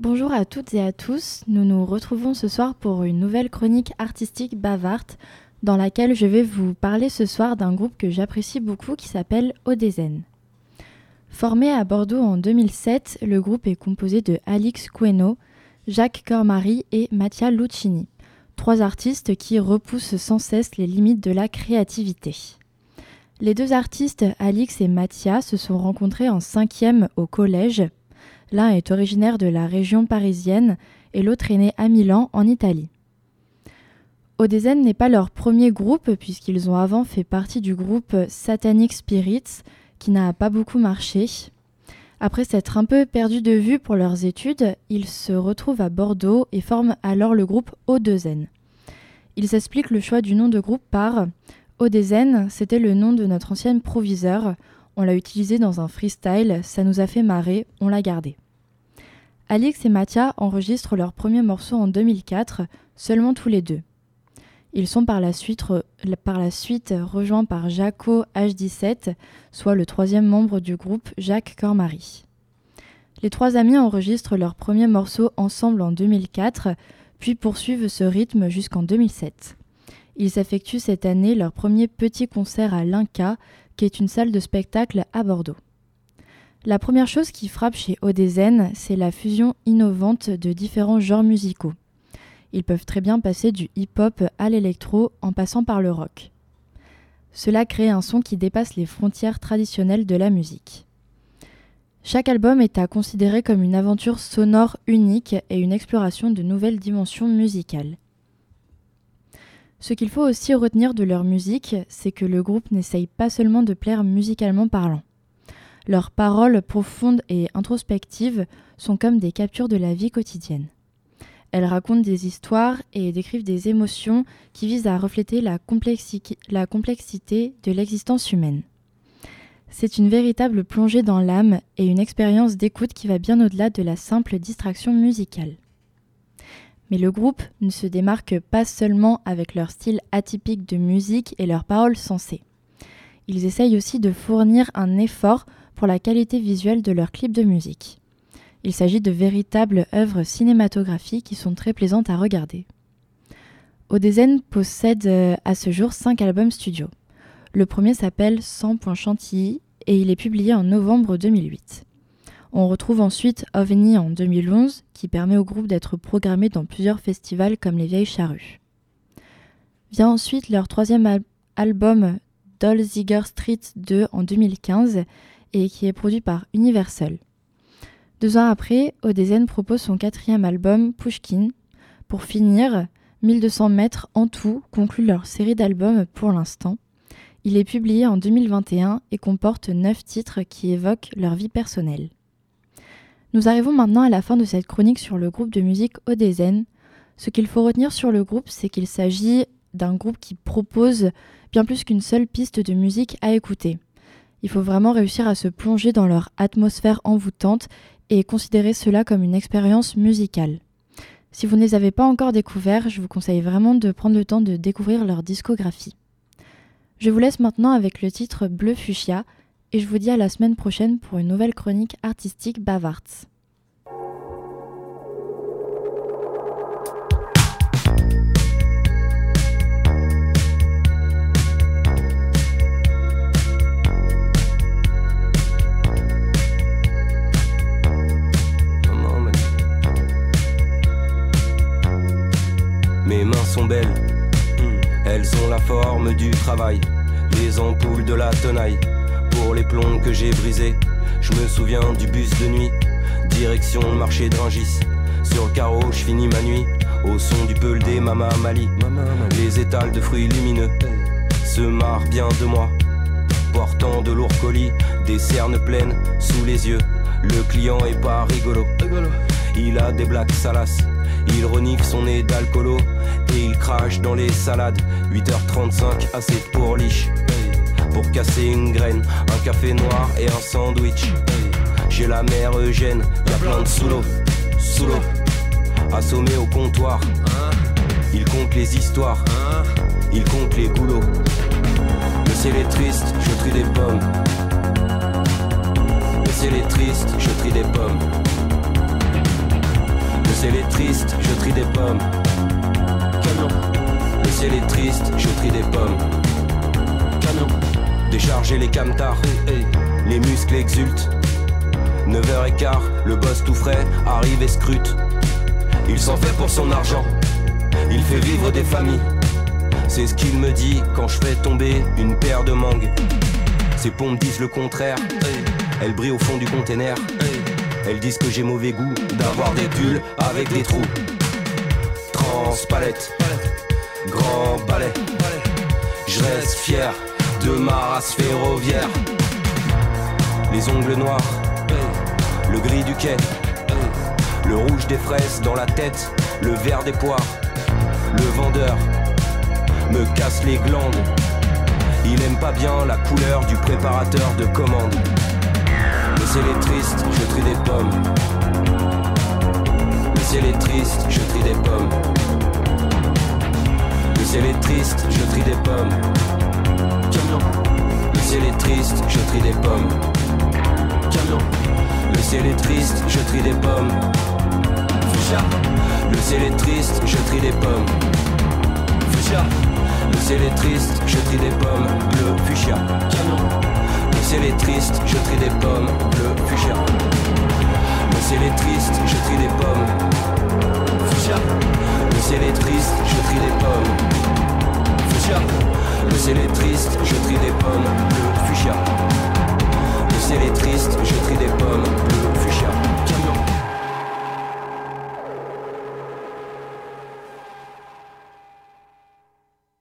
Bonjour à toutes et à tous, nous nous retrouvons ce soir pour une nouvelle chronique artistique bavarde dans laquelle je vais vous parler ce soir d'un groupe que j'apprécie beaucoup qui s'appelle Odezen. Formé à Bordeaux en 2007, le groupe est composé de Alix Queno, Jacques Cormary et Mattia Lucchini, trois artistes qui repoussent sans cesse les limites de la créativité. Les deux artistes, Alix et Mattia, se sont rencontrés en cinquième au collège L'un est originaire de la région parisienne et l'autre est né à Milan, en Italie. Odezen n'est pas leur premier groupe puisqu'ils ont avant fait partie du groupe Satanic Spirits qui n'a pas beaucoup marché. Après s'être un peu perdus de vue pour leurs études, ils se retrouvent à Bordeaux et forment alors le groupe Odezen. Ils expliquent le choix du nom de groupe par Odezen, c'était le nom de notre ancienne proviseur. On l'a utilisé dans un freestyle, ça nous a fait marrer, on l'a gardé. Alix et Mathia enregistrent leur premier morceau en 2004, seulement tous les deux. Ils sont par la suite, rejoints par Jaco H17, soit le troisième membre du groupe Jacques Cormary. Les trois amis enregistrent leur premier morceau ensemble en 2004, puis poursuivent ce rythme jusqu'en 2007. Ils effectuent cette année leur premier petit concert à l'Inca, qui est une salle de spectacle à Bordeaux. La première chose qui frappe chez Odezen, c'est la fusion innovante de différents genres musicaux. Ils peuvent très bien passer du hip-hop à l'électro en passant par le rock. Cela crée un son qui dépasse les frontières traditionnelles de la musique. Chaque album est à considérer comme une aventure sonore unique et une exploration de nouvelles dimensions musicales. Ce qu'il faut aussi retenir de leur musique, c'est que le groupe n'essaye pas seulement de plaire musicalement parlant. Leurs paroles profondes et introspectives sont comme des captures de la vie quotidienne. Elles racontent des histoires et décrivent des émotions qui visent à refléter la, complexité de l'existence humaine. C'est une véritable plongée dans l'âme et une expérience d'écoute qui va bien au-delà de la simple distraction musicale. Mais le groupe ne se démarque pas seulement avec leur style atypique de musique et leurs paroles sensées. Ils essayent aussi de fournir un effort pour la qualité visuelle de leurs clips de musique. Il s'agit de véritables œuvres cinématographiques qui sont très plaisantes à regarder. Odezen possède euh, à ce jour 5 albums studio. Le premier s'appelle 100 Chantilly et il est publié en novembre 2008. On retrouve ensuite OVNI en 2011 qui permet au groupe d'être programmé dans plusieurs festivals comme les Vieilles Charrues. Vient ensuite leur troisième album Dolziger Street 2 en 2015 et qui est produit par Universal. Deux ans après, Odezen propose son quatrième album, Pushkin. Pour finir, 1200 mètres en tout conclut leur série d'albums pour l'instant. Il est publié en 2021 et comporte 9 titres qui évoquent leur vie personnelle. Nous arrivons maintenant à la fin de cette chronique sur le groupe de musique Odezen. Ce qu'il faut retenir sur le groupe, c'est qu'il s'agit d'un groupe qui propose bien plus qu'une seule piste de musique à écouter. Il faut vraiment réussir à se plonger dans leur atmosphère envoûtante et considérer cela comme une expérience musicale. Si vous ne les avez pas encore découverts, je vous conseille vraiment de prendre le temps de découvrir leur discographie. Je vous laisse maintenant avec le titre Bleu Fuchsia et je vous dis à la semaine prochaine pour une nouvelle chronique artistique Bavarts. Sont belles, hmm. elles ont la forme du travail, les ampoules de la tenaille, pour les plombs que j'ai brisés. Je me souviens du bus de nuit, direction le marché de Rungis. Sur le carreau, je finis ma nuit, au son du peul des Mama Mali. Les étals de fruits lumineux se marrent bien de moi, portant de lourds colis, des cernes pleines sous les yeux. Le client est pas rigolo, il a des blagues salaces il renifle son nez d'alcoolo et il crache dans les salades. 8h35, assez pour liche. Pour casser une graine, un café noir et un sandwich. J'ai la mère Eugène, y a plein de sous l'eau, sous l'eau. Assommé au comptoir, il compte les histoires, il compte les goulots. Le ciel est triste, je trie des pommes. Le ciel est triste, je trie des pommes. Ciel est triste, je trie des pommes. Camion. Le ciel est triste, je trie des pommes. Camion. Décharger les camtars, les muscles exultent. 9h15, le boss tout frais arrive et scrute. Il s'en fait pour son argent, il fait vivre des familles. C'est ce qu'il me dit quand je fais tomber une paire de mangues. Ses pompes disent le contraire, elles brillent au fond du container. Elles disent que j'ai mauvais goût d'avoir des pulls avec des trous. Transpalette, grand balai. Je reste fier de ma race ferroviaire. Les ongles noirs, le gris du quai, le rouge des fraises dans la tête, le vert des poires. Le vendeur me casse les glandes. Il aime pas bien la couleur du préparateur de commande. Le ciel est triste, je trie des pommes. Le ciel est triste, je trie des pommes. Le ciel est triste, je trie des pommes. Camion. Le ciel est triste, je trie des pommes. Camion. Le ciel est triste, je trie des pommes. Fuchsia. Le ciel est triste, je trie des pommes. Fuchsia. Le ciel est triste, je trie des pommes. Bleu, fuchsia. Camion. Le ciel est triste, je trie des pommes. Bleu, fuchsia. Le ciel est triste, je trie des pommes. Fuchsia. Le ciel est triste, je trie des pommes. Fuchsia. Le ciel est triste, je trie des.